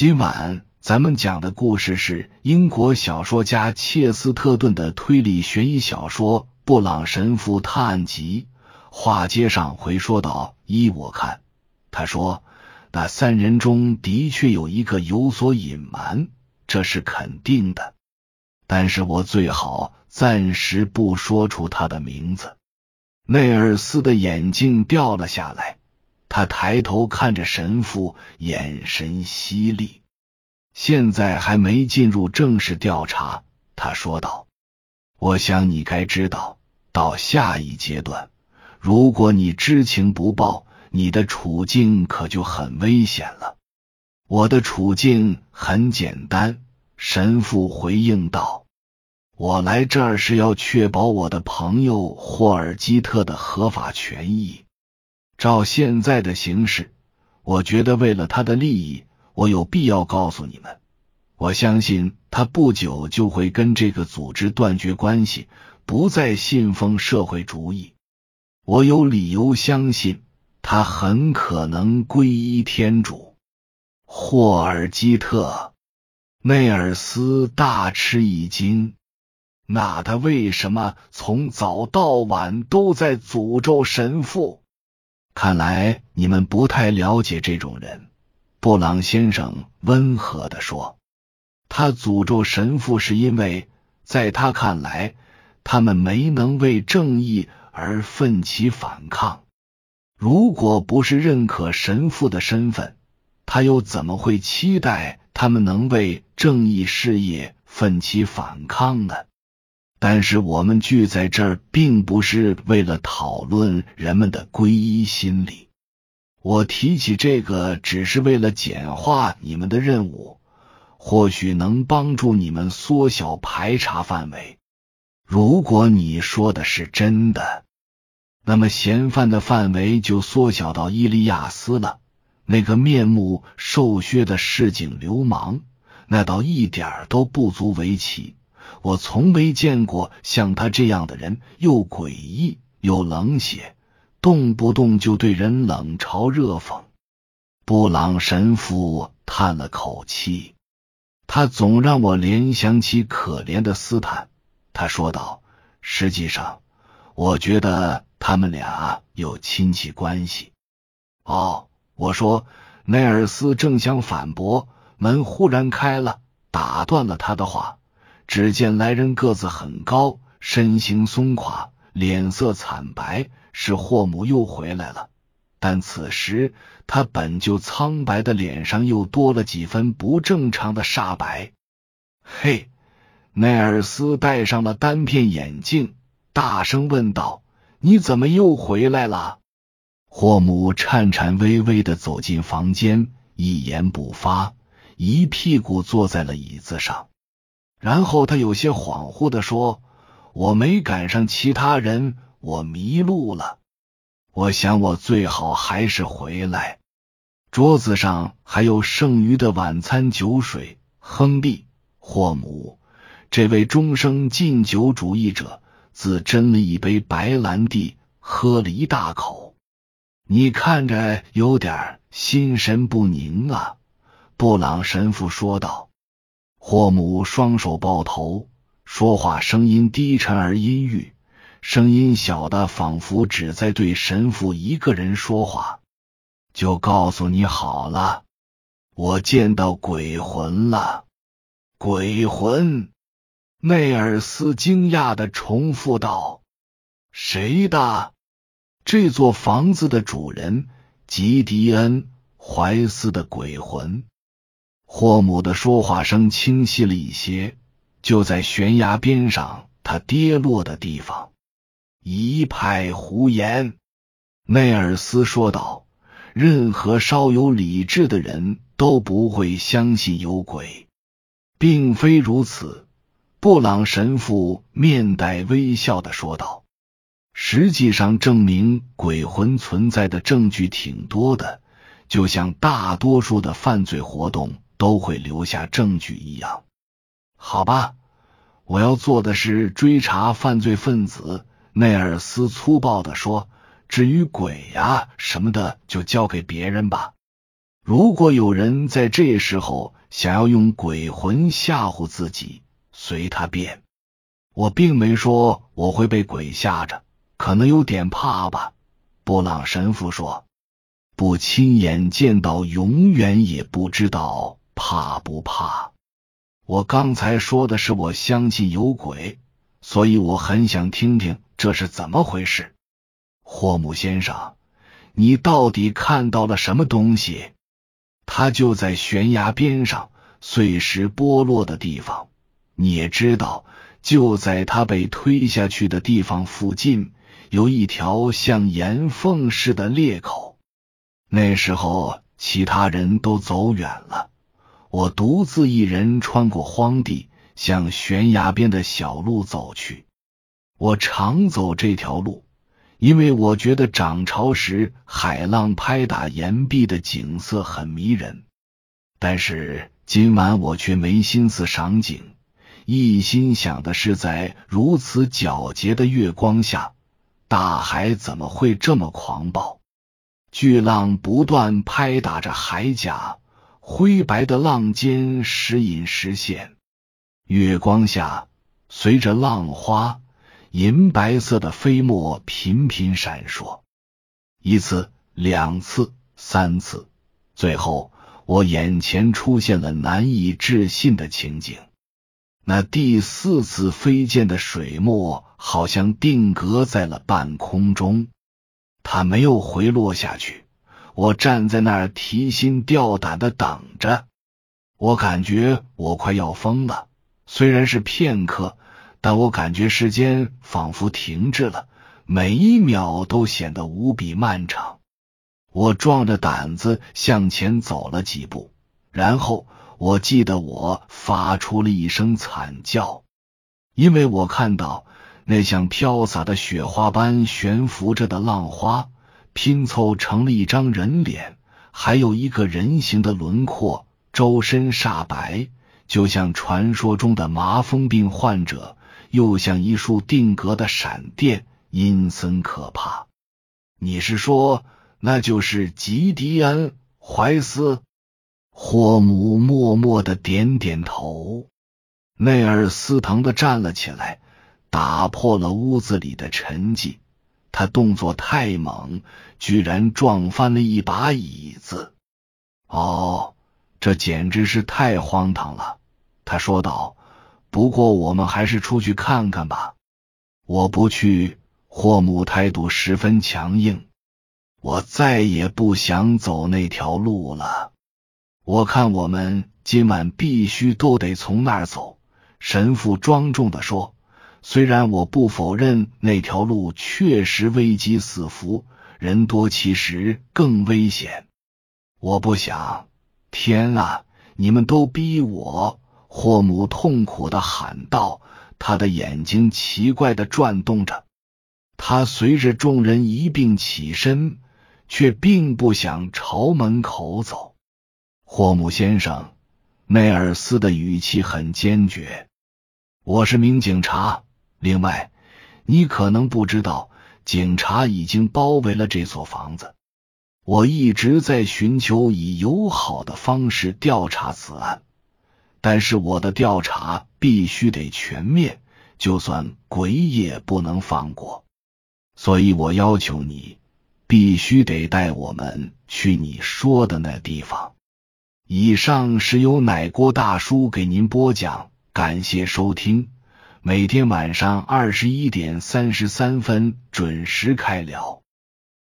今晚咱们讲的故事是英国小说家切斯特顿的推理悬疑小说《布朗神父探案集》。话接上回说道：“依我看，他说那三人中的确有一个有所隐瞒，这是肯定的。但是我最好暂时不说出他的名字。”内尔斯的眼镜掉了下来。他抬头看着神父，眼神犀利。现在还没进入正式调查，他说道：“我想你该知道，到下一阶段，如果你知情不报，你的处境可就很危险了。”我的处境很简单，神父回应道：“我来这儿是要确保我的朋友霍尔基特的合法权益。”照现在的形势，我觉得为了他的利益，我有必要告诉你们。我相信他不久就会跟这个组织断绝关系，不再信奉社会主义。我有理由相信他很可能皈依天主。霍尔基特内尔斯大吃一惊，那他为什么从早到晚都在诅咒神父？看来你们不太了解这种人，布朗先生温和的说：“他诅咒神父是因为在他看来，他们没能为正义而奋起反抗。如果不是认可神父的身份，他又怎么会期待他们能为正义事业奋起反抗呢？”但是我们聚在这儿，并不是为了讨论人们的皈依心理。我提起这个，只是为了简化你们的任务，或许能帮助你们缩小排查范围。如果你说的是真的，那么嫌犯的范围就缩小到伊利亚斯了。那个面目瘦削的市井流氓，那倒一点都不足为奇。我从没见过像他这样的人，又诡异又冷血，动不动就对人冷嘲热讽。布朗神父叹了口气，他总让我联想起可怜的斯坦。他说道：“实际上，我觉得他们俩有亲戚关系。”哦，我说，内尔斯正想反驳，门忽然开了，打断了他的话。只见来人个子很高，身形松垮，脸色惨白，是霍姆又回来了。但此时他本就苍白的脸上又多了几分不正常的煞白。嘿，奈尔斯戴上了单片眼镜，大声问道：“你怎么又回来了？”霍姆颤颤巍巍的走进房间，一言不发，一屁股坐在了椅子上。然后他有些恍惚的说：“我没赶上其他人，我迷路了。我想我最好还是回来。桌子上还有剩余的晚餐酒水。亨利·霍姆，这位终生禁酒主义者，自斟了一杯白兰地，喝了一大口。你看着有点心神不宁啊。”布朗神父说道。霍姆双手抱头，说话声音低沉而阴郁，声音小的仿佛只在对神父一个人说话。就告诉你好了，我见到鬼魂了。鬼魂？内尔斯惊讶的重复道：“谁的？这座房子的主人吉迪恩·怀斯的鬼魂。”霍姆的说话声清晰了一些。就在悬崖边上，他跌落的地方。一派胡言，内尔斯说道。任何稍有理智的人都不会相信有鬼。并非如此，布朗神父面带微笑的说道。实际上，证明鬼魂存在的证据挺多的，就像大多数的犯罪活动。都会留下证据一样，好吧？我要做的是追查犯罪分子。内尔斯粗暴的说：“至于鬼呀什么的，就交给别人吧。如果有人在这时候想要用鬼魂吓唬自己，随他便。我并没说我会被鬼吓着，可能有点怕吧。布朗神父说：“不亲眼见到，永远也不知道怕不怕。”我刚才说的是我相信有鬼，所以我很想听听这是怎么回事。霍姆先生，你到底看到了什么东西？他就在悬崖边上，碎石剥落的地方。你也知道。就在他被推下去的地方附近，有一条像岩缝似的裂口。那时候，其他人都走远了，我独自一人穿过荒地，向悬崖边的小路走去。我常走这条路，因为我觉得涨潮时海浪拍打岩壁的景色很迷人。但是今晚我却没心思赏景。一心想的是，在如此皎洁的月光下，大海怎么会这么狂暴？巨浪不断拍打着海甲，灰白的浪尖时隐时现。月光下，随着浪花，银白色的飞沫频频闪烁。一次，两次，三次，最后，我眼前出现了难以置信的情景。那第四次飞溅的水墨好像定格在了半空中，它没有回落下去。我站在那儿提心吊胆的等着，我感觉我快要疯了。虽然是片刻，但我感觉时间仿佛停滞了，每一秒都显得无比漫长。我壮着胆子向前走了几步，然后。我记得我发出了一声惨叫，因为我看到那像飘洒的雪花般悬浮着的浪花拼凑成了一张人脸，还有一个人形的轮廓，周身煞白，就像传说中的麻风病患者，又像一束定格的闪电，阴森可怕。你是说那就是吉迪恩·怀斯？霍姆默默的点点头，内尔斯疼的站了起来，打破了屋子里的沉寂。他动作太猛，居然撞翻了一把椅子。哦，这简直是太荒唐了！他说道。不过，我们还是出去看看吧。我不去。霍姆态度十分强硬。我再也不想走那条路了。我看我们今晚必须都得从那儿走。”神父庄重的说。“虽然我不否认那条路确实危机四伏，人多其实更危险。我不想……天啊！你们都逼我！”霍姆痛苦的喊道，他的眼睛奇怪的转动着。他随着众人一并起身，却并不想朝门口走。霍姆先生，内尔斯的语气很坚决。我是名警察。另外，你可能不知道，警察已经包围了这所房子。我一直在寻求以友好的方式调查此案，但是我的调查必须得全面，就算鬼也不能放过。所以我要求你，必须得带我们去你说的那地方。以上是由奶锅大叔给您播讲，感谢收听。每天晚上二十一点三十三分准时开聊。